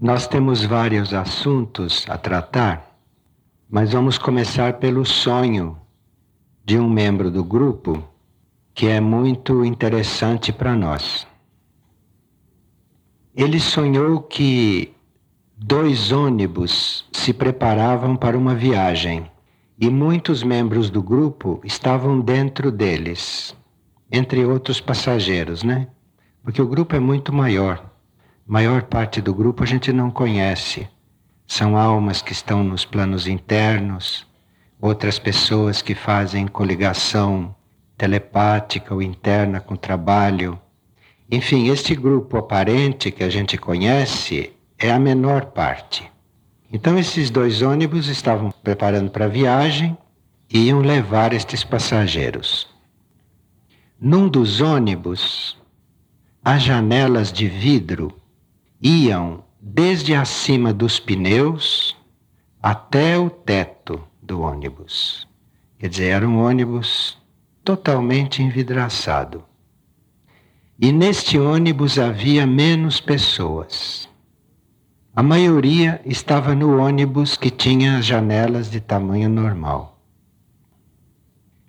Nós temos vários assuntos a tratar, mas vamos começar pelo sonho de um membro do grupo que é muito interessante para nós. Ele sonhou que dois ônibus se preparavam para uma viagem e muitos membros do grupo estavam dentro deles, entre outros passageiros, né? Porque o grupo é muito maior. Maior parte do grupo a gente não conhece. São almas que estão nos planos internos, outras pessoas que fazem coligação telepática ou interna com o trabalho. Enfim, este grupo aparente que a gente conhece é a menor parte. Então, esses dois ônibus estavam preparando para a viagem e iam levar estes passageiros. Num dos ônibus, as janelas de vidro iam desde acima dos pneus até o teto do ônibus. Quer dizer, era um ônibus totalmente envidraçado. E neste ônibus havia menos pessoas. A maioria estava no ônibus que tinha as janelas de tamanho normal.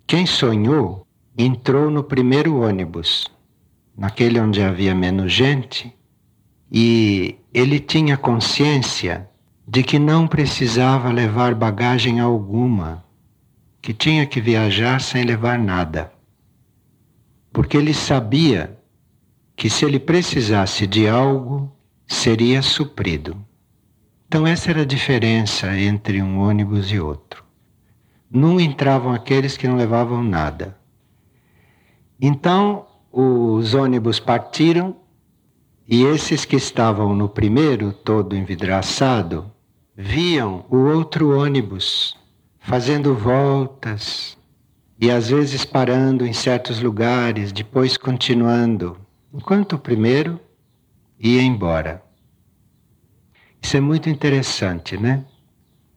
Quem sonhou entrou no primeiro ônibus, naquele onde havia menos gente, e ele tinha consciência de que não precisava levar bagagem alguma que tinha que viajar sem levar nada. Porque ele sabia que se ele precisasse de algo, seria suprido. Então, essa era a diferença entre um ônibus e outro. Num entravam aqueles que não levavam nada. Então, os ônibus partiram e esses que estavam no primeiro, todo envidraçado, viam o outro ônibus fazendo voltas e às vezes parando em certos lugares, depois continuando, enquanto o primeiro ia embora. Isso é muito interessante, né?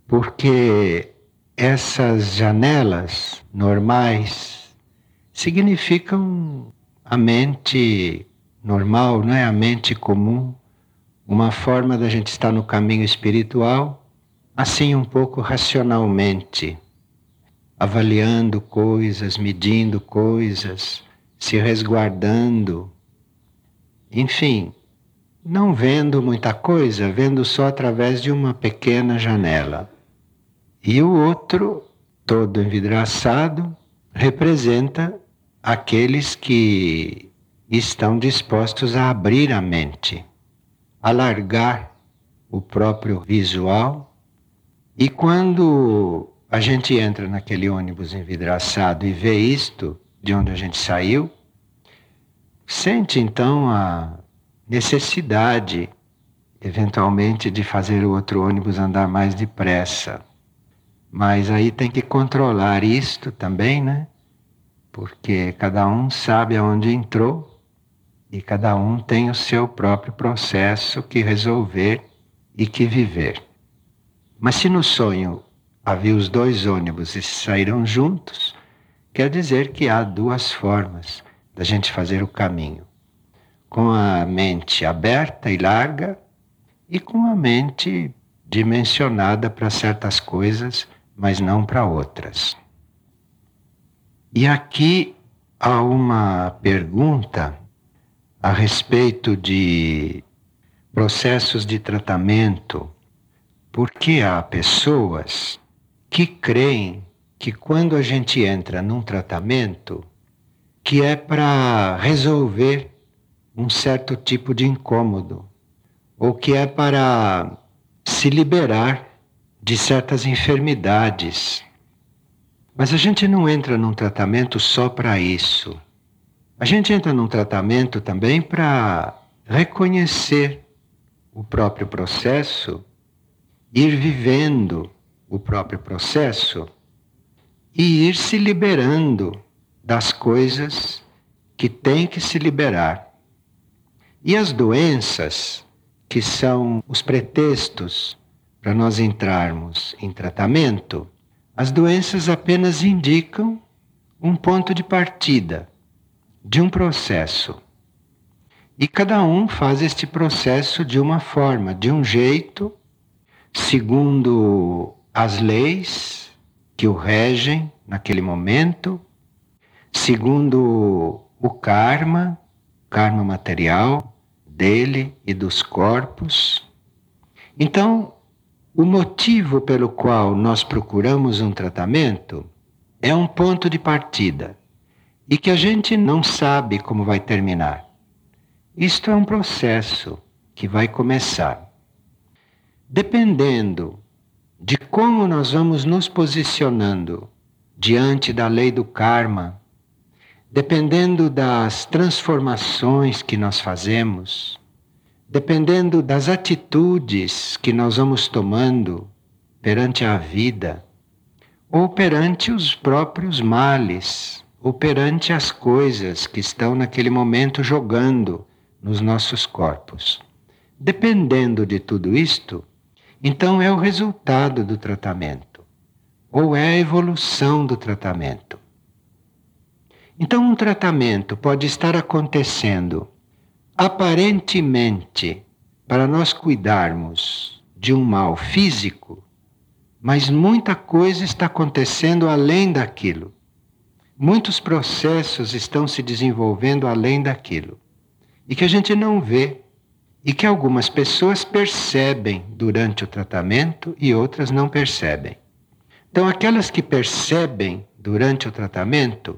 Porque essas janelas normais significam a mente normal, não é a mente comum, uma forma da gente estar no caminho espiritual assim um pouco racionalmente, avaliando coisas, medindo coisas, se resguardando. Enfim, não vendo muita coisa, vendo só através de uma pequena janela. E o outro, todo envidraçado, representa aqueles que estão dispostos a abrir a mente, alargar o próprio visual e quando a gente entra naquele ônibus envidraçado e vê isto de onde a gente saiu, sente então a necessidade, eventualmente, de fazer o outro ônibus andar mais depressa. Mas aí tem que controlar isto também, né? Porque cada um sabe aonde entrou e cada um tem o seu próprio processo que resolver e que viver. Mas se no sonho havia os dois ônibus e saíram juntos, quer dizer que há duas formas da gente fazer o caminho: com a mente aberta e larga e com a mente dimensionada para certas coisas, mas não para outras. E aqui há uma pergunta a respeito de processos de tratamento porque há pessoas que creem que quando a gente entra num tratamento, que é para resolver um certo tipo de incômodo, ou que é para se liberar de certas enfermidades. Mas a gente não entra num tratamento só para isso. A gente entra num tratamento também para reconhecer o próprio processo ir vivendo o próprio processo e ir se liberando das coisas que tem que se liberar. E as doenças, que são os pretextos para nós entrarmos em tratamento, as doenças apenas indicam um ponto de partida de um processo. E cada um faz este processo de uma forma, de um jeito, segundo as leis que o regem naquele momento, segundo o karma, karma material dele e dos corpos. Então, o motivo pelo qual nós procuramos um tratamento é um ponto de partida e que a gente não sabe como vai terminar. Isto é um processo que vai começar. Dependendo de como nós vamos nos posicionando diante da lei do karma, dependendo das transformações que nós fazemos, dependendo das atitudes que nós vamos tomando perante a vida, ou perante os próprios males, ou perante as coisas que estão naquele momento jogando nos nossos corpos. Dependendo de tudo isto, então é o resultado do tratamento, ou é a evolução do tratamento. Então, um tratamento pode estar acontecendo aparentemente para nós cuidarmos de um mal físico, mas muita coisa está acontecendo além daquilo. Muitos processos estão se desenvolvendo além daquilo e que a gente não vê e que algumas pessoas percebem durante o tratamento e outras não percebem. Então, aquelas que percebem durante o tratamento,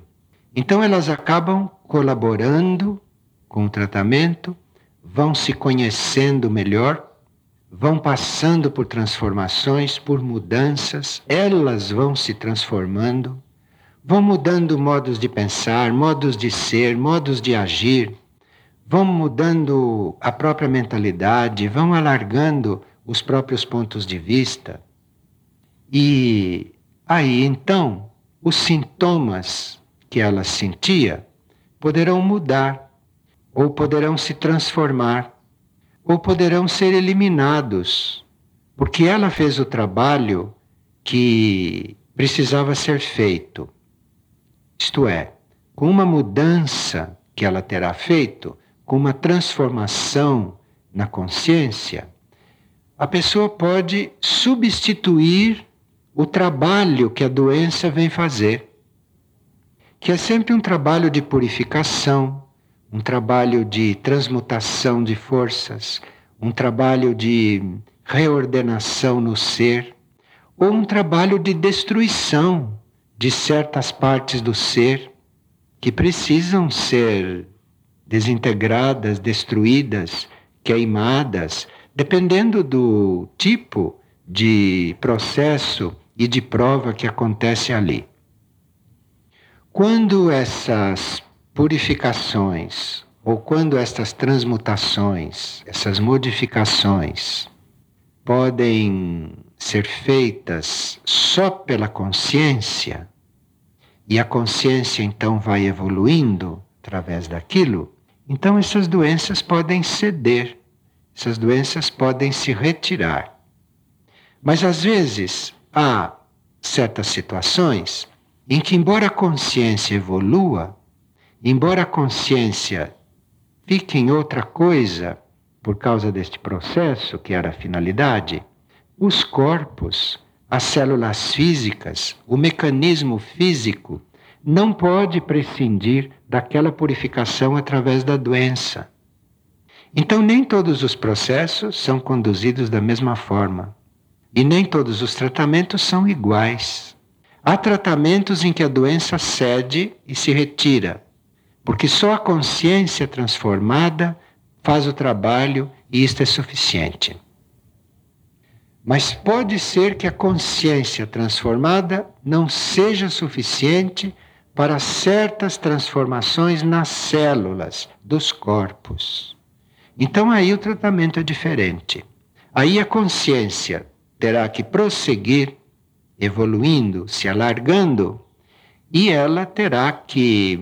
então elas acabam colaborando com o tratamento, vão se conhecendo melhor, vão passando por transformações, por mudanças, elas vão se transformando, vão mudando modos de pensar, modos de ser, modos de agir vão mudando a própria mentalidade, vão alargando os próprios pontos de vista. E aí então os sintomas que ela sentia poderão mudar, ou poderão se transformar, ou poderão ser eliminados, porque ela fez o trabalho que precisava ser feito. Isto é, com uma mudança que ela terá feito, com uma transformação na consciência, a pessoa pode substituir o trabalho que a doença vem fazer, que é sempre um trabalho de purificação, um trabalho de transmutação de forças, um trabalho de reordenação no ser, ou um trabalho de destruição de certas partes do ser que precisam ser desintegradas, destruídas, queimadas, dependendo do tipo de processo e de prova que acontece ali. Quando essas purificações ou quando estas transmutações, essas modificações podem ser feitas só pela consciência, e a consciência então vai evoluindo através daquilo, então, essas doenças podem ceder, essas doenças podem se retirar. Mas, às vezes, há certas situações em que, embora a consciência evolua, embora a consciência fique em outra coisa por causa deste processo, que era a finalidade, os corpos, as células físicas, o mecanismo físico não pode prescindir daquela purificação através da doença. Então, nem todos os processos são conduzidos da mesma forma. E nem todos os tratamentos são iguais. Há tratamentos em que a doença cede e se retira, porque só a consciência transformada faz o trabalho e isto é suficiente. Mas pode ser que a consciência transformada não seja suficiente para certas transformações nas células dos corpos. Então aí o tratamento é diferente. Aí a consciência terá que prosseguir evoluindo, se alargando, e ela terá que,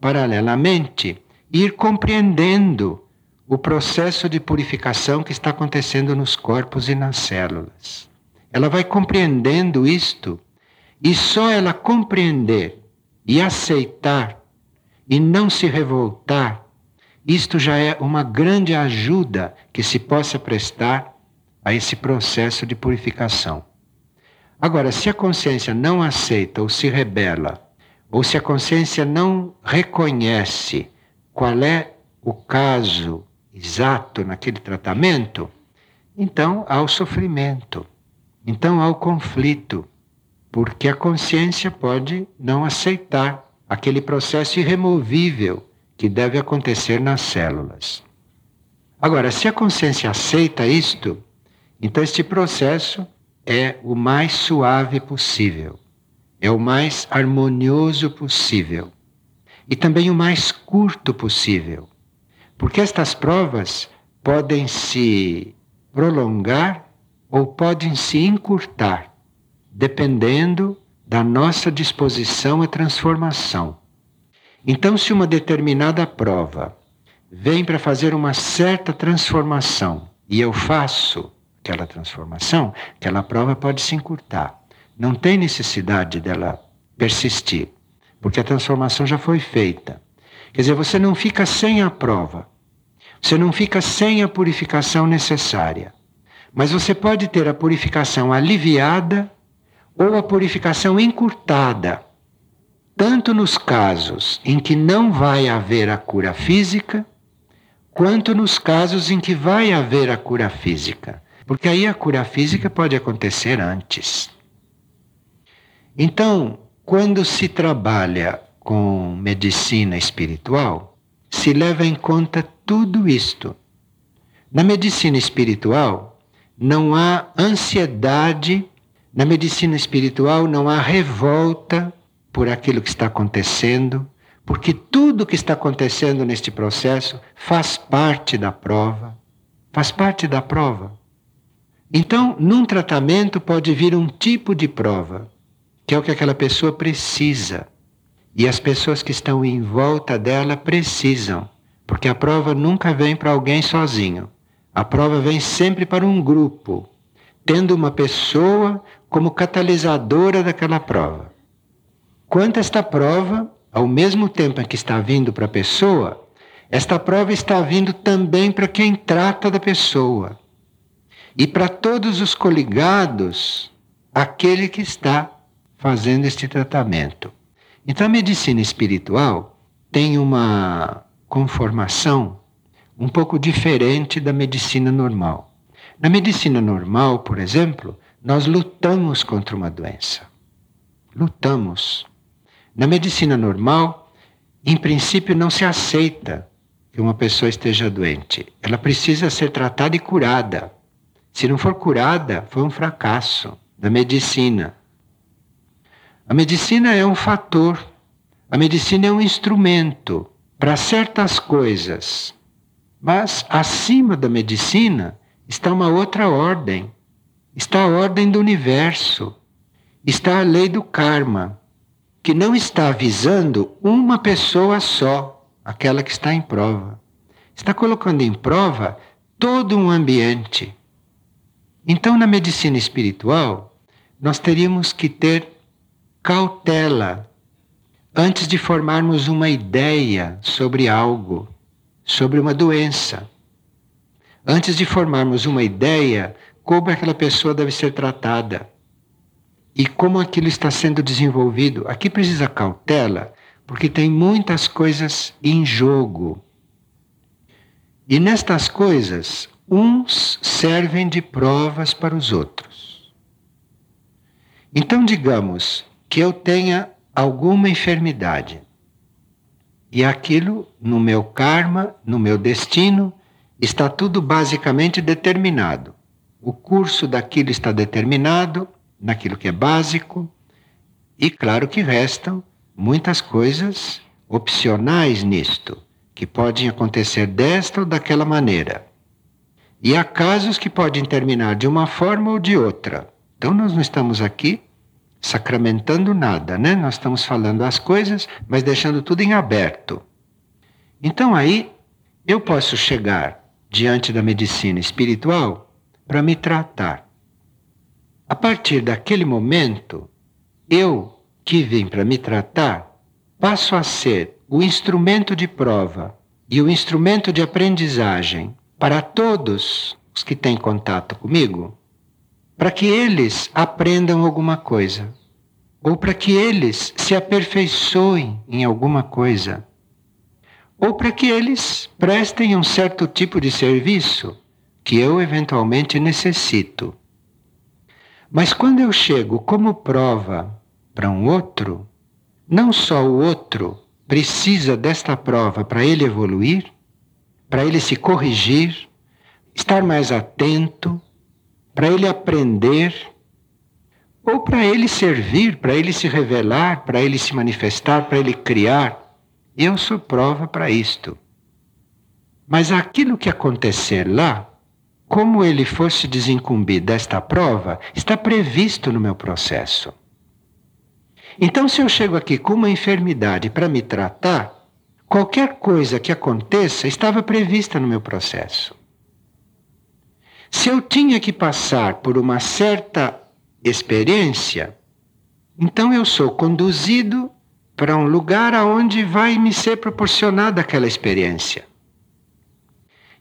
paralelamente, ir compreendendo o processo de purificação que está acontecendo nos corpos e nas células. Ela vai compreendendo isto, e só ela compreender e aceitar e não se revoltar isto já é uma grande ajuda que se possa prestar a esse processo de purificação. Agora, se a consciência não aceita ou se rebela, ou se a consciência não reconhece qual é o caso exato naquele tratamento, então há o sofrimento, então há o conflito, porque a consciência pode não aceitar aquele processo irremovível que deve acontecer nas células. Agora, se a consciência aceita isto, então este processo é o mais suave possível, é o mais harmonioso possível e também o mais curto possível, porque estas provas podem se prolongar ou podem se encurtar, dependendo da nossa disposição à transformação. Então, se uma determinada prova vem para fazer uma certa transformação e eu faço aquela transformação, aquela prova pode se encurtar. Não tem necessidade dela persistir, porque a transformação já foi feita. Quer dizer, você não fica sem a prova, você não fica sem a purificação necessária, mas você pode ter a purificação aliviada ou a purificação encurtada tanto nos casos em que não vai haver a cura física, quanto nos casos em que vai haver a cura física. Porque aí a cura física pode acontecer antes. Então, quando se trabalha com medicina espiritual, se leva em conta tudo isto. Na medicina espiritual, não há ansiedade, na medicina espiritual não há revolta por aquilo que está acontecendo, porque tudo que está acontecendo neste processo faz parte da prova. Faz parte da prova. Então, num tratamento pode vir um tipo de prova, que é o que aquela pessoa precisa. E as pessoas que estão em volta dela precisam, porque a prova nunca vem para alguém sozinho. A prova vem sempre para um grupo, tendo uma pessoa como catalisadora daquela prova. Quanto esta prova, ao mesmo tempo em que está vindo para a pessoa, esta prova está vindo também para quem trata da pessoa. E para todos os coligados, aquele que está fazendo este tratamento. Então a medicina espiritual tem uma conformação um pouco diferente da medicina normal. Na medicina normal, por exemplo, nós lutamos contra uma doença. Lutamos. Na medicina normal, em princípio, não se aceita que uma pessoa esteja doente. Ela precisa ser tratada e curada. Se não for curada, foi um fracasso da medicina. A medicina é um fator, a medicina é um instrumento para certas coisas. Mas acima da medicina está uma outra ordem. Está a ordem do universo. Está a lei do karma que não está avisando uma pessoa só, aquela que está em prova. Está colocando em prova todo um ambiente. Então, na medicina espiritual, nós teríamos que ter cautela antes de formarmos uma ideia sobre algo, sobre uma doença. Antes de formarmos uma ideia como aquela pessoa deve ser tratada e como aquilo está sendo desenvolvido. Aqui precisa cautela, porque tem muitas coisas em jogo. E nestas coisas, uns servem de provas para os outros. Então, digamos que eu tenha alguma enfermidade, e aquilo, no meu karma, no meu destino, está tudo basicamente determinado. O curso daquilo está determinado, naquilo que é básico, e claro que restam muitas coisas opcionais nisto, que podem acontecer desta ou daquela maneira. E há casos que podem terminar de uma forma ou de outra. Então nós não estamos aqui sacramentando nada, né? Nós estamos falando as coisas, mas deixando tudo em aberto. Então aí eu posso chegar diante da medicina espiritual para me tratar. A partir daquele momento, eu, que vim para me tratar, passo a ser o instrumento de prova e o instrumento de aprendizagem para todos os que têm contato comigo, para que eles aprendam alguma coisa, ou para que eles se aperfeiçoem em alguma coisa, ou para que eles prestem um certo tipo de serviço que eu eventualmente necessito. Mas quando eu chego como prova para um outro, não só o outro precisa desta prova para ele evoluir, para ele se corrigir, estar mais atento, para ele aprender, ou para ele servir, para ele se revelar, para ele se manifestar, para ele criar. Eu sou prova para isto. Mas aquilo que acontecer lá, como ele fosse desincumbir desta prova, está previsto no meu processo. Então, se eu chego aqui com uma enfermidade para me tratar, qualquer coisa que aconteça estava prevista no meu processo. Se eu tinha que passar por uma certa experiência, então eu sou conduzido para um lugar aonde vai me ser proporcionada aquela experiência.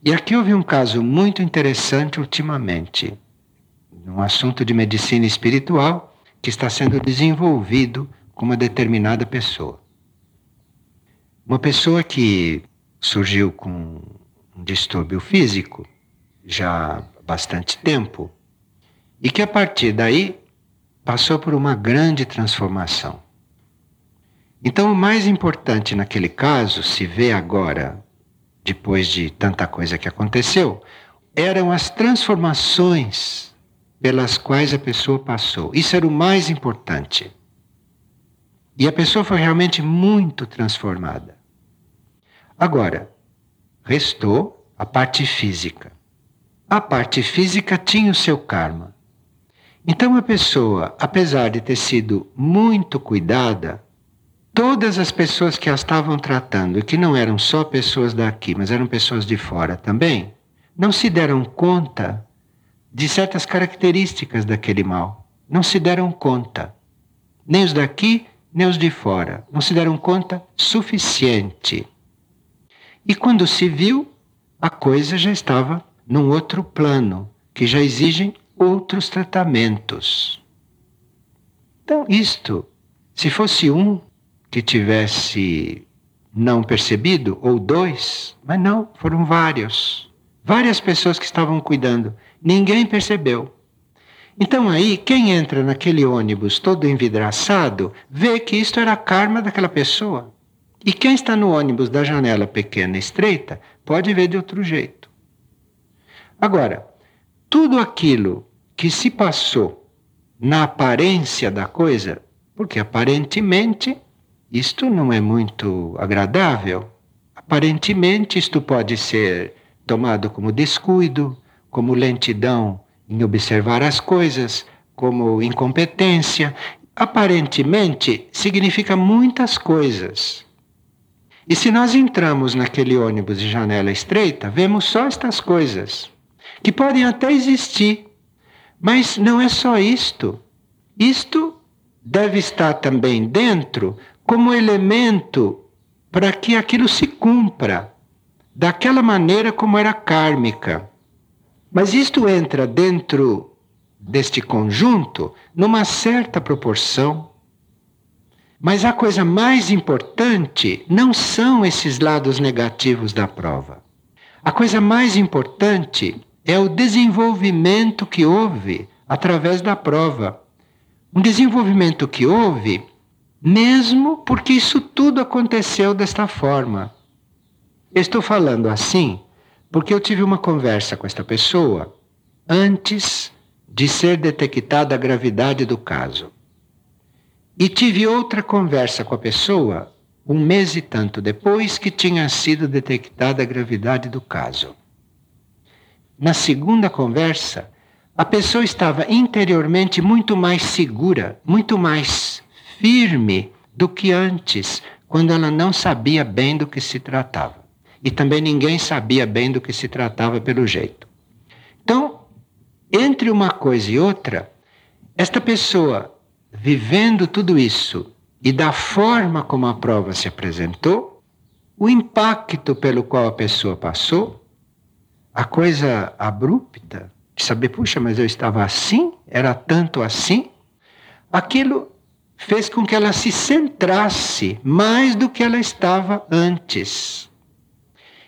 E aqui houve um caso muito interessante ultimamente, num assunto de medicina espiritual que está sendo desenvolvido com uma determinada pessoa. Uma pessoa que surgiu com um distúrbio físico já há bastante tempo e que a partir daí passou por uma grande transformação. Então, o mais importante naquele caso, se vê agora, depois de tanta coisa que aconteceu, eram as transformações pelas quais a pessoa passou. Isso era o mais importante. E a pessoa foi realmente muito transformada. Agora, restou a parte física. A parte física tinha o seu karma. Então a pessoa, apesar de ter sido muito cuidada, todas as pessoas que a estavam tratando, e que não eram só pessoas daqui, mas eram pessoas de fora também, não se deram conta de certas características daquele mal. Não se deram conta. Nem os daqui, nem os de fora. Não se deram conta suficiente. E quando se viu, a coisa já estava num outro plano, que já exigem outros tratamentos. Então, isto, se fosse um que tivesse não percebido, ou dois, mas não, foram vários. Várias pessoas que estavam cuidando. Ninguém percebeu. Então aí, quem entra naquele ônibus todo envidraçado, vê que isto era karma daquela pessoa. E quem está no ônibus da janela pequena e estreita, pode ver de outro jeito. Agora, tudo aquilo que se passou na aparência da coisa, porque aparentemente isto não é muito agradável, aparentemente isto pode ser tomado como descuido, como lentidão em observar as coisas, como incompetência. Aparentemente significa muitas coisas. E se nós entramos naquele ônibus de janela estreita, vemos só estas coisas que podem até existir. Mas não é só isto. Isto deve estar também dentro como elemento para que aquilo se cumpra daquela maneira como era kármica. Mas isto entra dentro deste conjunto numa certa proporção. Mas a coisa mais importante não são esses lados negativos da prova. A coisa mais importante é o desenvolvimento que houve através da prova. Um desenvolvimento que houve mesmo porque isso tudo aconteceu desta forma. estou falando assim porque eu tive uma conversa com esta pessoa antes de ser detectada a gravidade do caso. E tive outra conversa com a pessoa um mês e tanto depois que tinha sido detectada a gravidade do caso. Na segunda conversa, a pessoa estava interiormente muito mais segura, muito mais firme do que antes, quando ela não sabia bem do que se tratava. E também ninguém sabia bem do que se tratava pelo jeito. Então, entre uma coisa e outra, esta pessoa vivendo tudo isso e da forma como a prova se apresentou, o impacto pelo qual a pessoa passou, a coisa abrupta, de saber, puxa, mas eu estava assim, era tanto assim, aquilo fez com que ela se centrasse mais do que ela estava antes.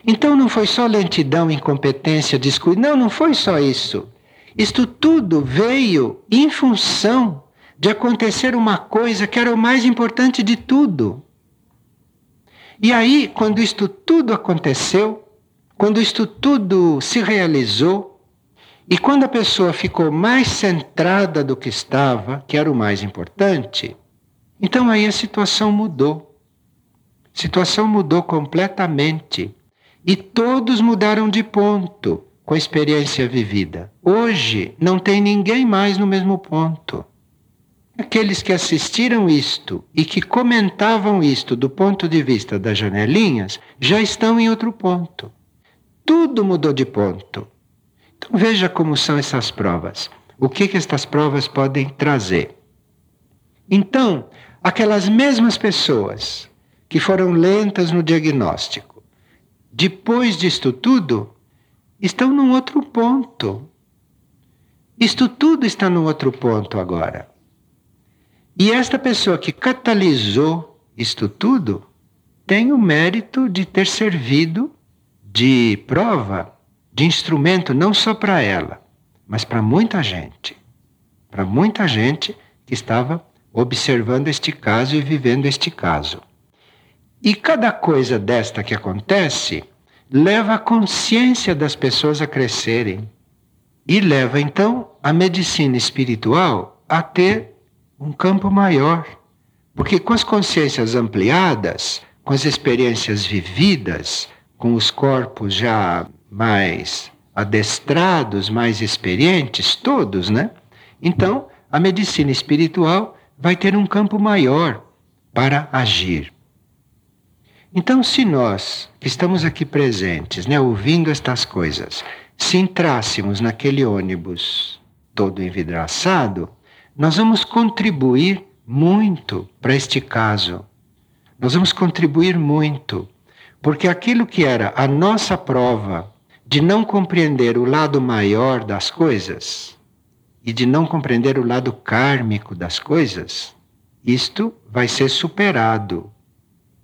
Então não foi só lentidão, incompetência, descuido, não, não foi só isso. Isto tudo veio em função de acontecer uma coisa que era o mais importante de tudo. E aí, quando isto tudo aconteceu, quando isto tudo se realizou, e quando a pessoa ficou mais centrada do que estava, que era o mais importante, então aí a situação mudou. A situação mudou completamente. E todos mudaram de ponto com a experiência vivida. Hoje não tem ninguém mais no mesmo ponto. Aqueles que assistiram isto e que comentavam isto do ponto de vista das janelinhas já estão em outro ponto. Tudo mudou de ponto. Então veja como são essas provas. O que, que estas provas podem trazer? Então, aquelas mesmas pessoas que foram lentas no diagnóstico, depois disto tudo, estão num outro ponto. Isto tudo está num outro ponto agora. E esta pessoa que catalisou isto tudo tem o mérito de ter servido de prova, de instrumento não só para ela, mas para muita gente. Para muita gente que estava observando este caso e vivendo este caso. E cada coisa desta que acontece leva a consciência das pessoas a crescerem e leva então a medicina espiritual a ter um campo maior. Porque com as consciências ampliadas, com as experiências vividas, com os corpos já mais adestrados, mais experientes, todos, né? Então, a medicina espiritual vai ter um campo maior para agir. Então, se nós que estamos aqui presentes, né, ouvindo estas coisas, se entrássemos naquele ônibus todo envidraçado, nós vamos contribuir muito para este caso. Nós vamos contribuir muito, porque aquilo que era a nossa prova de não compreender o lado maior das coisas e de não compreender o lado kármico das coisas, isto vai ser superado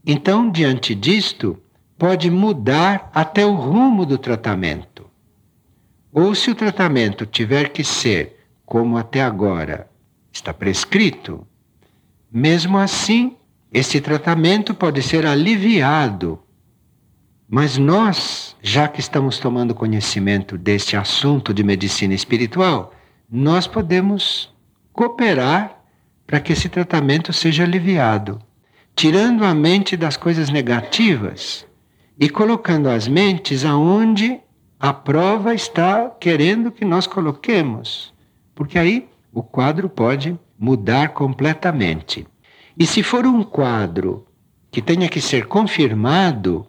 então, diante disto, pode mudar até o rumo do tratamento. Ou se o tratamento tiver que ser como até agora está prescrito, mesmo assim, esse tratamento pode ser aliviado. Mas nós, já que estamos tomando conhecimento deste assunto de medicina espiritual, nós podemos cooperar para que esse tratamento seja aliviado tirando a mente das coisas negativas e colocando as mentes aonde a prova está querendo que nós coloquemos. Porque aí o quadro pode mudar completamente. E se for um quadro que tenha que ser confirmado,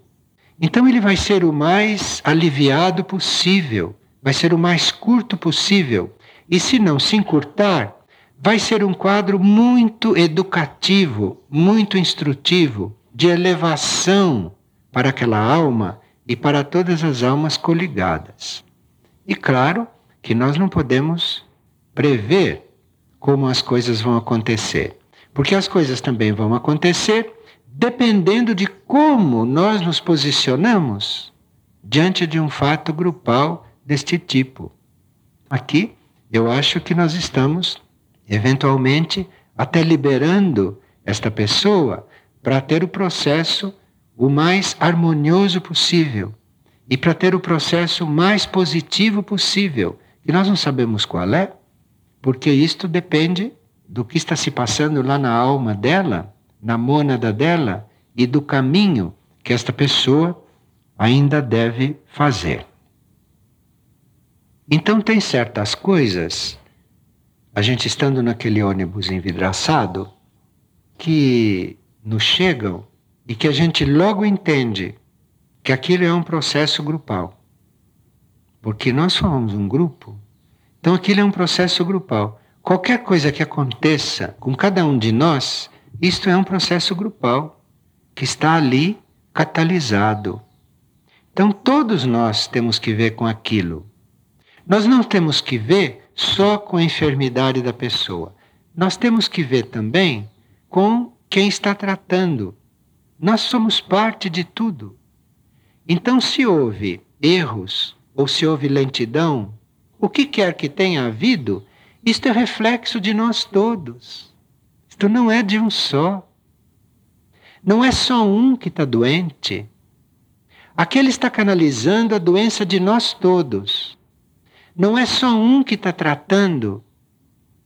então ele vai ser o mais aliviado possível, vai ser o mais curto possível. E se não se encurtar, vai ser um quadro muito educativo, muito instrutivo, de elevação para aquela alma e para todas as almas coligadas. E claro que nós não podemos prever como as coisas vão acontecer, porque as coisas também vão acontecer dependendo de como nós nos posicionamos diante de um fato grupal deste tipo. Aqui, eu acho que nós estamos eventualmente até liberando esta pessoa para ter o processo o mais harmonioso possível e para ter o processo mais positivo possível, que nós não sabemos qual é, porque isto depende do que está se passando lá na alma dela, na mônada dela e do caminho que esta pessoa ainda deve fazer. Então, tem certas coisas a gente estando naquele ônibus envidraçado, que nos chegam e que a gente logo entende que aquilo é um processo grupal. Porque nós somos um grupo, então aquilo é um processo grupal. Qualquer coisa que aconteça com cada um de nós, isto é um processo grupal que está ali catalisado. Então todos nós temos que ver com aquilo. Nós não temos que ver só com a enfermidade da pessoa. Nós temos que ver também com quem está tratando. Nós somos parte de tudo. Então, se houve erros ou se houve lentidão, o que quer que tenha havido, isto é reflexo de nós todos. Isto não é de um só. Não é só um que está doente. Aquele está canalizando a doença de nós todos. Não é só um que está tratando,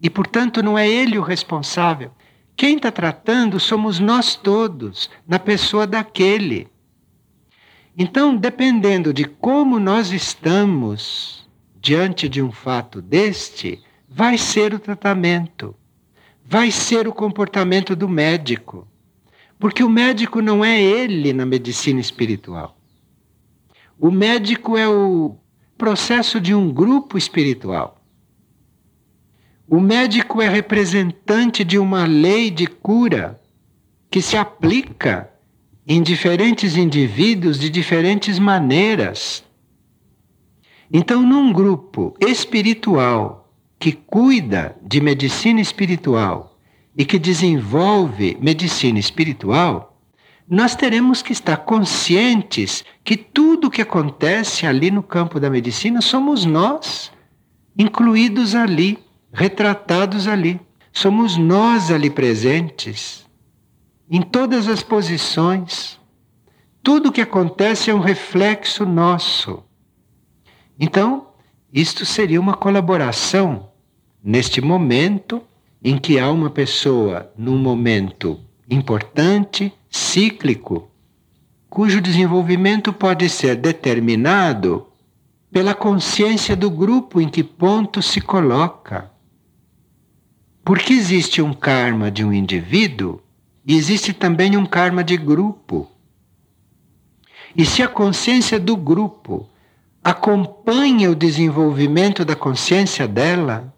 e portanto não é ele o responsável. Quem está tratando somos nós todos, na pessoa daquele. Então, dependendo de como nós estamos diante de um fato deste, vai ser o tratamento, vai ser o comportamento do médico. Porque o médico não é ele na medicina espiritual. O médico é o processo de um grupo espiritual. O médico é representante de uma lei de cura que se aplica em diferentes indivíduos de diferentes maneiras. Então, num grupo espiritual que cuida de medicina espiritual e que desenvolve medicina espiritual, nós teremos que estar conscientes que tudo o que acontece ali no campo da medicina somos nós, incluídos ali, retratados ali. Somos nós ali presentes, em todas as posições. Tudo o que acontece é um reflexo nosso. Então, isto seria uma colaboração neste momento em que há uma pessoa num momento importante, cíclico, cujo desenvolvimento pode ser determinado pela consciência do grupo em que ponto se coloca. Porque existe um karma de um indivíduo e existe também um karma de grupo. E se a consciência do grupo acompanha o desenvolvimento da consciência dela,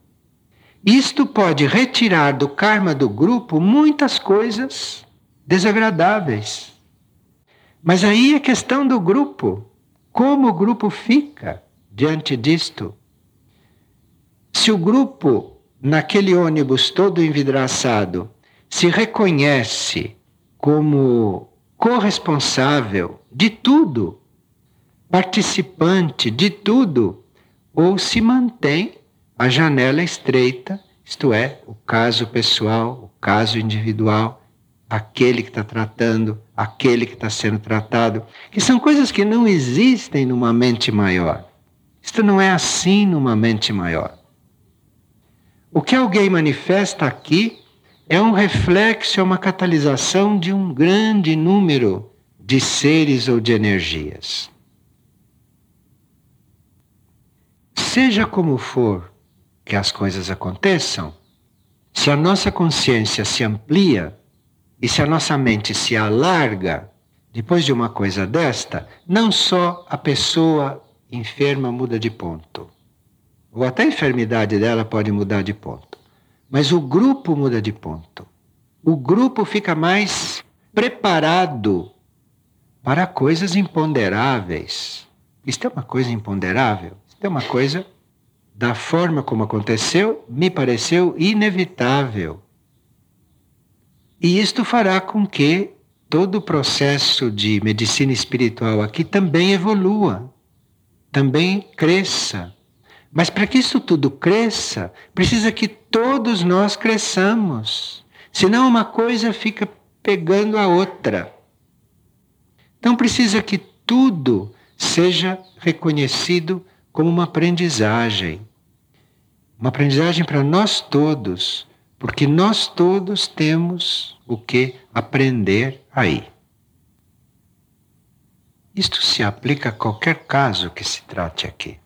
isto pode retirar do karma do grupo muitas coisas desagradáveis. Mas aí é questão do grupo. Como o grupo fica diante disto? Se o grupo, naquele ônibus todo envidraçado, se reconhece como corresponsável de tudo, participante de tudo, ou se mantém a janela estreita, isto é, o caso pessoal, o caso individual, aquele que está tratando, aquele que está sendo tratado, que são coisas que não existem numa mente maior. Isto não é assim numa mente maior. O que alguém manifesta aqui é um reflexo, é uma catalisação de um grande número de seres ou de energias. Seja como for, que as coisas aconteçam, se a nossa consciência se amplia e se a nossa mente se alarga, depois de uma coisa desta, não só a pessoa enferma muda de ponto, ou até a enfermidade dela pode mudar de ponto, mas o grupo muda de ponto. O grupo fica mais preparado para coisas imponderáveis. Isto é uma coisa imponderável, é uma coisa da forma como aconteceu, me pareceu inevitável. E isto fará com que todo o processo de medicina espiritual aqui também evolua, também cresça. Mas para que isso tudo cresça, precisa que todos nós cresçamos. Senão uma coisa fica pegando a outra. Então precisa que tudo seja reconhecido como uma aprendizagem uma aprendizagem para nós todos, porque nós todos temos o que aprender aí. Isto se aplica a qualquer caso que se trate aqui.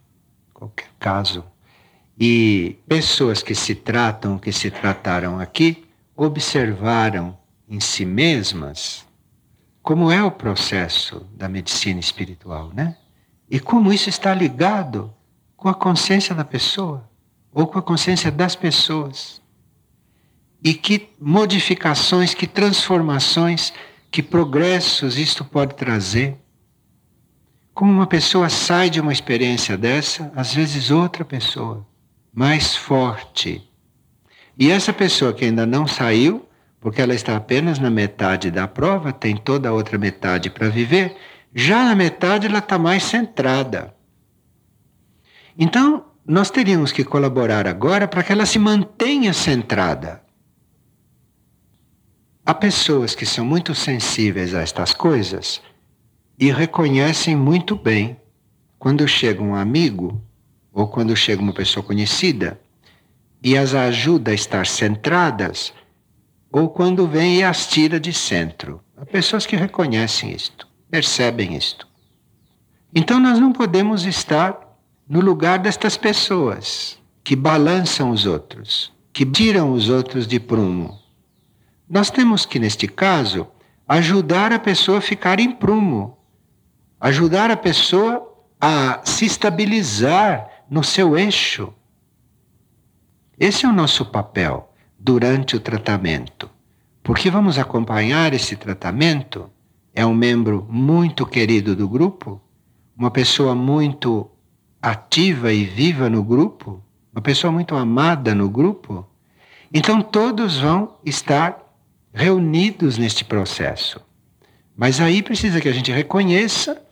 Qualquer caso. E pessoas que se tratam, que se trataram aqui, observaram em si mesmas como é o processo da medicina espiritual, né? E como isso está ligado com a consciência da pessoa ou com a consciência das pessoas. E que modificações, que transformações, que progressos isto pode trazer. Como uma pessoa sai de uma experiência dessa, às vezes outra pessoa, mais forte. E essa pessoa que ainda não saiu, porque ela está apenas na metade da prova, tem toda a outra metade para viver, já na metade ela está mais centrada. Então, nós teríamos que colaborar agora para que ela se mantenha centrada. Há pessoas que são muito sensíveis a estas coisas e reconhecem muito bem quando chega um amigo ou quando chega uma pessoa conhecida e as ajuda a estar centradas, ou quando vem e as tira de centro. Há pessoas que reconhecem isto, percebem isto. Então nós não podemos estar no lugar destas pessoas que balançam os outros, que tiram os outros de prumo. Nós temos que, neste caso, ajudar a pessoa a ficar em prumo, ajudar a pessoa a se estabilizar no seu eixo. Esse é o nosso papel durante o tratamento, porque vamos acompanhar esse tratamento. É um membro muito querido do grupo, uma pessoa muito ativa e viva no grupo, uma pessoa muito amada no grupo. Então todos vão estar reunidos neste processo. Mas aí precisa que a gente reconheça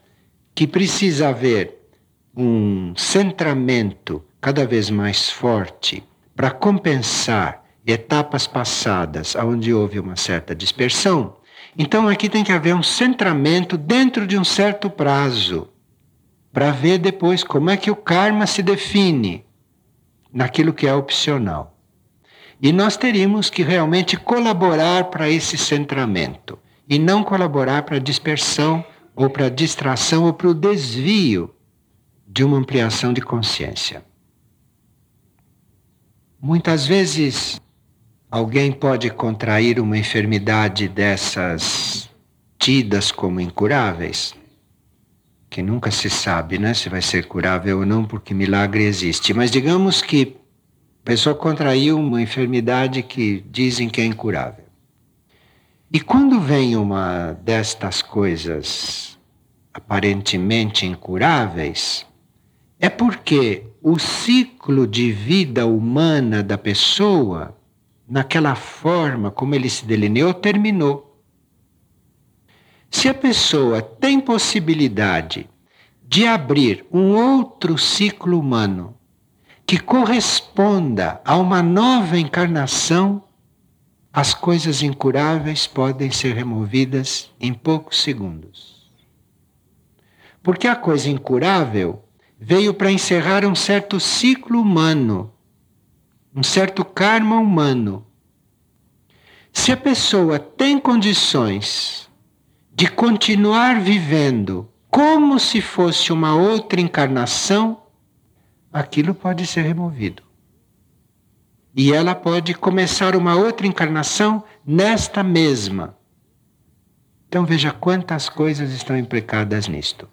que precisa haver um centramento cada vez mais forte para compensar etapas passadas onde houve uma certa dispersão. Então aqui tem que haver um centramento dentro de um certo prazo para ver depois como é que o karma se define naquilo que é opcional. E nós teríamos que realmente colaborar para esse centramento e não colaborar para a dispersão ou para a distração ou para o desvio de uma ampliação de consciência. Muitas vezes alguém pode contrair uma enfermidade dessas tidas como incuráveis, que nunca se sabe, né, se vai ser curável ou não, porque milagre existe. Mas digamos que a pessoa contraiu uma enfermidade que dizem que é incurável. E quando vem uma destas coisas aparentemente incuráveis, é porque o ciclo de vida humana da pessoa, naquela forma como ele se delineou, terminou. Se a pessoa tem possibilidade de abrir um outro ciclo humano que corresponda a uma nova encarnação, as coisas incuráveis podem ser removidas em poucos segundos. Porque a coisa incurável veio para encerrar um certo ciclo humano, um certo karma humano. Se a pessoa tem condições de continuar vivendo como se fosse uma outra encarnação, aquilo pode ser removido. E ela pode começar uma outra encarnação nesta mesma. Então veja quantas coisas estão implicadas nisto.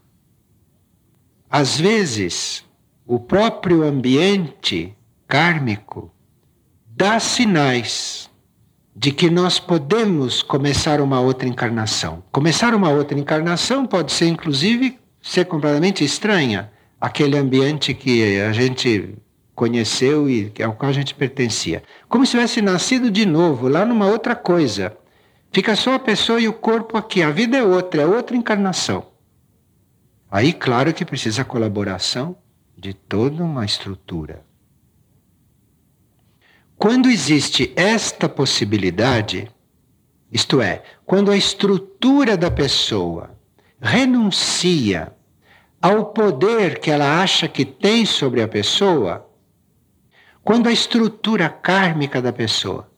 Às vezes, o próprio ambiente kármico dá sinais de que nós podemos começar uma outra encarnação. Começar uma outra encarnação pode ser, inclusive, ser completamente estranha. Aquele ambiente que a gente conheceu e ao qual a gente pertencia. Como se tivesse nascido de novo, lá numa outra coisa. Fica só a pessoa e o corpo aqui. A vida é outra, é outra encarnação. Aí, claro que precisa a colaboração de toda uma estrutura. Quando existe esta possibilidade, isto é, quando a estrutura da pessoa renuncia ao poder que ela acha que tem sobre a pessoa, quando a estrutura kármica da pessoa,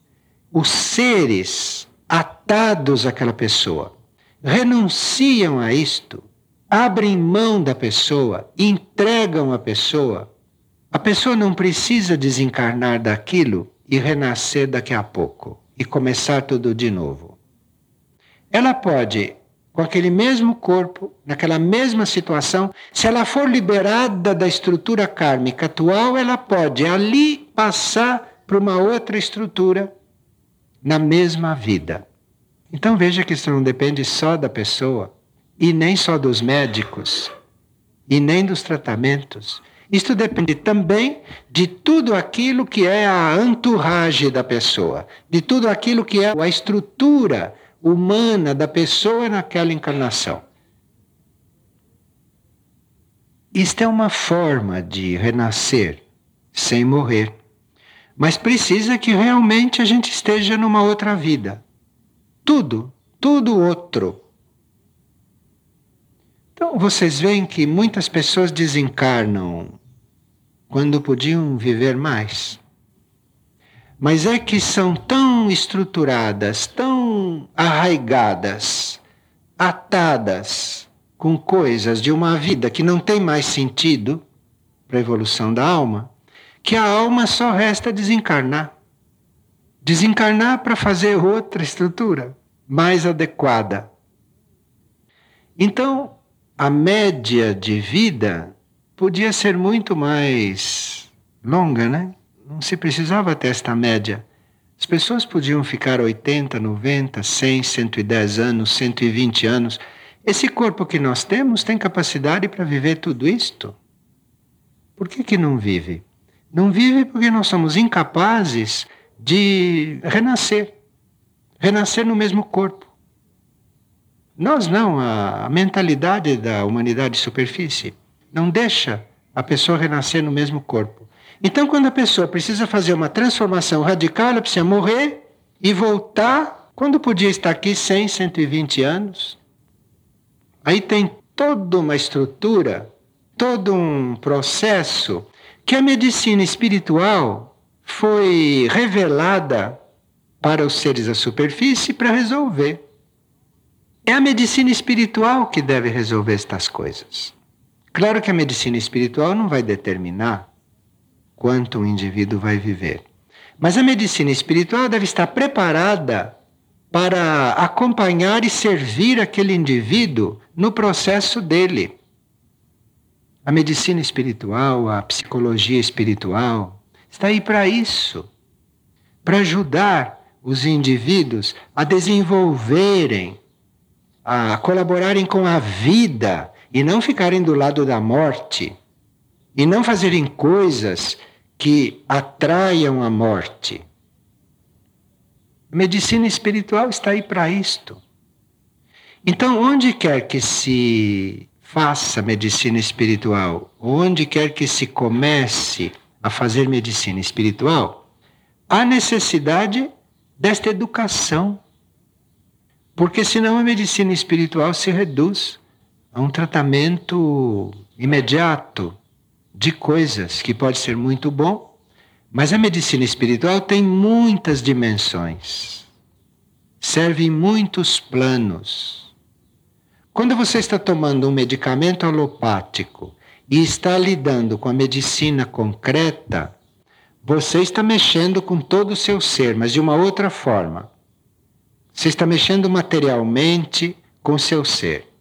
os seres atados àquela pessoa, renunciam a isto, abrem mão da pessoa, entregam a pessoa. A pessoa não precisa desencarnar daquilo e renascer daqui a pouco e começar tudo de novo. Ela pode, com aquele mesmo corpo, naquela mesma situação, se ela for liberada da estrutura kármica atual, ela pode ali passar para uma outra estrutura na mesma vida. Então veja que isso não depende só da pessoa, e nem só dos médicos, e nem dos tratamentos. Isto depende também de tudo aquilo que é a entourage da pessoa, de tudo aquilo que é a estrutura humana da pessoa naquela encarnação. Isto é uma forma de renascer sem morrer. Mas precisa que realmente a gente esteja numa outra vida. Tudo, tudo outro. Então vocês veem que muitas pessoas desencarnam quando podiam viver mais. Mas é que são tão estruturadas, tão arraigadas, atadas com coisas de uma vida que não tem mais sentido para a evolução da alma, que a alma só resta desencarnar. Desencarnar para fazer outra estrutura mais adequada. Então, a média de vida podia ser muito mais longa, né? Não se precisava ter esta média. As pessoas podiam ficar 80, 90, 100, 110 anos, 120 anos. Esse corpo que nós temos tem capacidade para viver tudo isto? Por que, que não vive? Não vive porque nós somos incapazes de renascer renascer no mesmo corpo. Nós não, a, mentalidade da humanidade de superfície não deixa a pessoa renascer no mesmo corpo. Então, quando a pessoa precisa fazer uma transformação radical, ela precisa morrer e voltar quando podia estar aqui 100, 120 anos. Aí tem toda uma estrutura, todo um processo que a medicina espiritual foi revelada para os seres da superfície para resolver. É a medicina espiritual que deve resolver estas coisas. Claro que a medicina espiritual não vai determinar quanto um indivíduo vai viver. Mas a medicina espiritual deve estar preparada para acompanhar e servir aquele indivíduo no processo dele. A medicina espiritual, a psicologia espiritual, está aí para isso para ajudar os indivíduos a desenvolverem, a colaborarem com a vida e não ficarem do lado da morte, e não fazerem coisas que atraiam a morte. A medicina espiritual está aí para isto. Então, onde quer que se faça medicina espiritual, onde quer que se comece a fazer medicina espiritual, há necessidade desta educação. Porque senão a medicina espiritual se reduz a um tratamento imediato de coisas que pode ser muito bom, mas a medicina espiritual tem muitas dimensões, serve em muitos planos. Quando você está tomando um medicamento alopático e está lidando com a medicina concreta, você está mexendo com todo o seu ser, mas de uma outra forma. Você está mexendo materialmente com o seu ser.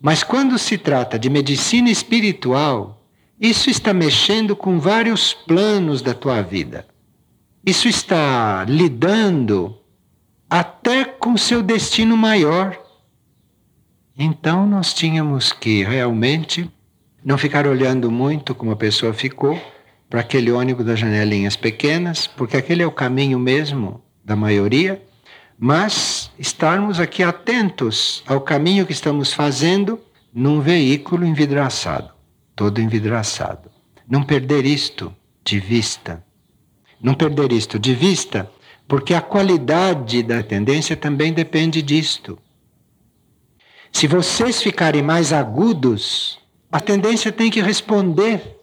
Mas quando se trata de medicina espiritual, isso está mexendo com vários planos da tua vida. Isso está lidando até com seu destino maior. Então nós tínhamos que realmente não ficar olhando muito como a pessoa ficou para aquele ônibus das janelinhas pequenas, porque aquele é o caminho mesmo da maioria mas estarmos aqui atentos ao caminho que estamos fazendo num veículo envidraçado, todo envidraçado. Não perder isto de vista. Não perder isto de vista, porque a qualidade da tendência também depende disto. Se vocês ficarem mais agudos, a tendência tem que responder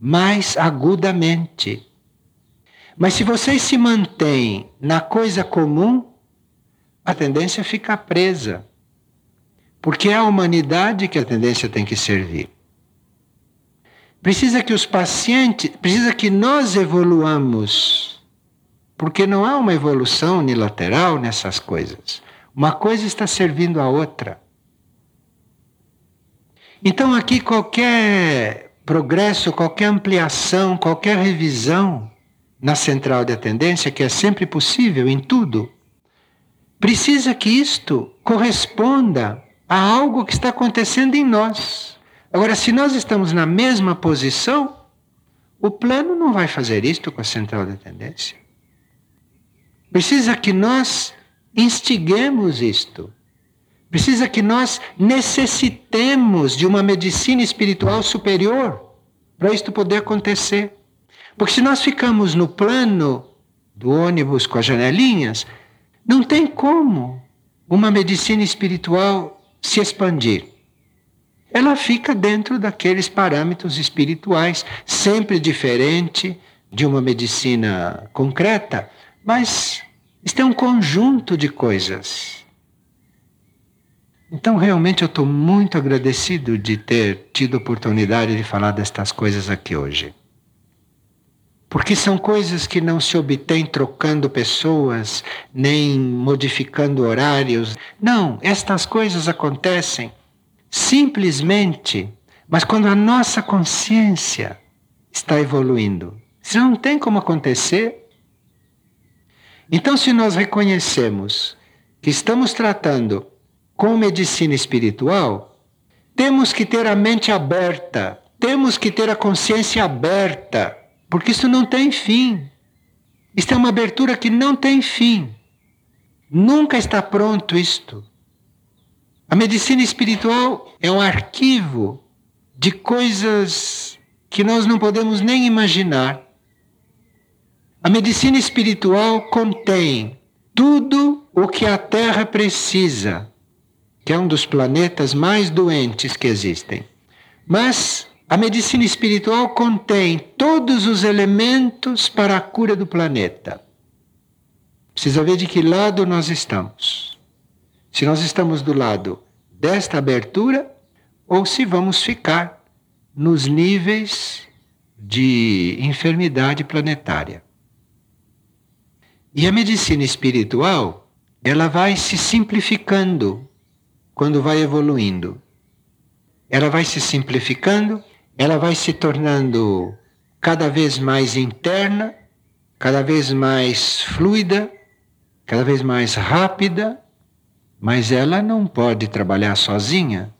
mais agudamente. Mas se vocês se mantêm na coisa comum, a tendência fica presa. Porque é a humanidade que a tendência tem que servir. Precisa que os pacientes, precisa que nós evoluamos. Porque não há uma evolução unilateral nessas coisas. Uma coisa está servindo a outra. Então aqui qualquer progresso, qualquer ampliação, qualquer revisão na central de atendência, que é sempre possível em tudo, precisa que isto corresponda a algo que está acontecendo em nós. Agora, se nós estamos na mesma posição, o plano não vai fazer isto com a central da tendência. Precisa que nós instiguemos isto. Precisa que nós necessitemos de uma medicina espiritual superior para isto poder acontecer. Porque se nós ficamos no plano do ônibus com as janelinhas, não tem como uma medicina espiritual se expandir. Ela fica dentro daqueles parâmetros espirituais, sempre diferente de uma medicina concreta, mas isto é um conjunto de coisas então, realmente, eu estou muito agradecido de ter tido a oportunidade de falar destas coisas aqui hoje. Porque são coisas que não se obtêm trocando pessoas, nem modificando horários. Não, estas coisas acontecem simplesmente, mas quando a nossa consciência está evoluindo. Isso não tem como acontecer. Então, se nós reconhecemos que estamos tratando com medicina espiritual, temos que ter a mente aberta, temos que ter a consciência aberta, porque isso não tem fim. Isto é uma abertura que não tem fim. Nunca está pronto isto. A medicina espiritual é um arquivo de coisas que nós não podemos nem imaginar. A medicina espiritual contém tudo o que a Terra precisa que é um dos planetas mais doentes que existem. Mas a medicina espiritual contém todos os elementos para a cura do planeta. Precisa ver de que lado nós estamos. Se nós estamos do lado desta abertura ou se vamos ficar nos níveis de enfermidade planetária. E a medicina espiritual, ela vai se simplificando quando vai evoluindo. Ela vai se simplificando, ela vai se tornando cada vez mais interna, cada vez mais fluida, cada vez mais rápida, mas ela não pode trabalhar sozinha.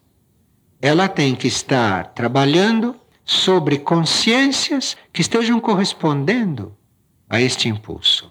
Ela tem que estar trabalhando sobre consciências que estejam correspondendo a este impulso.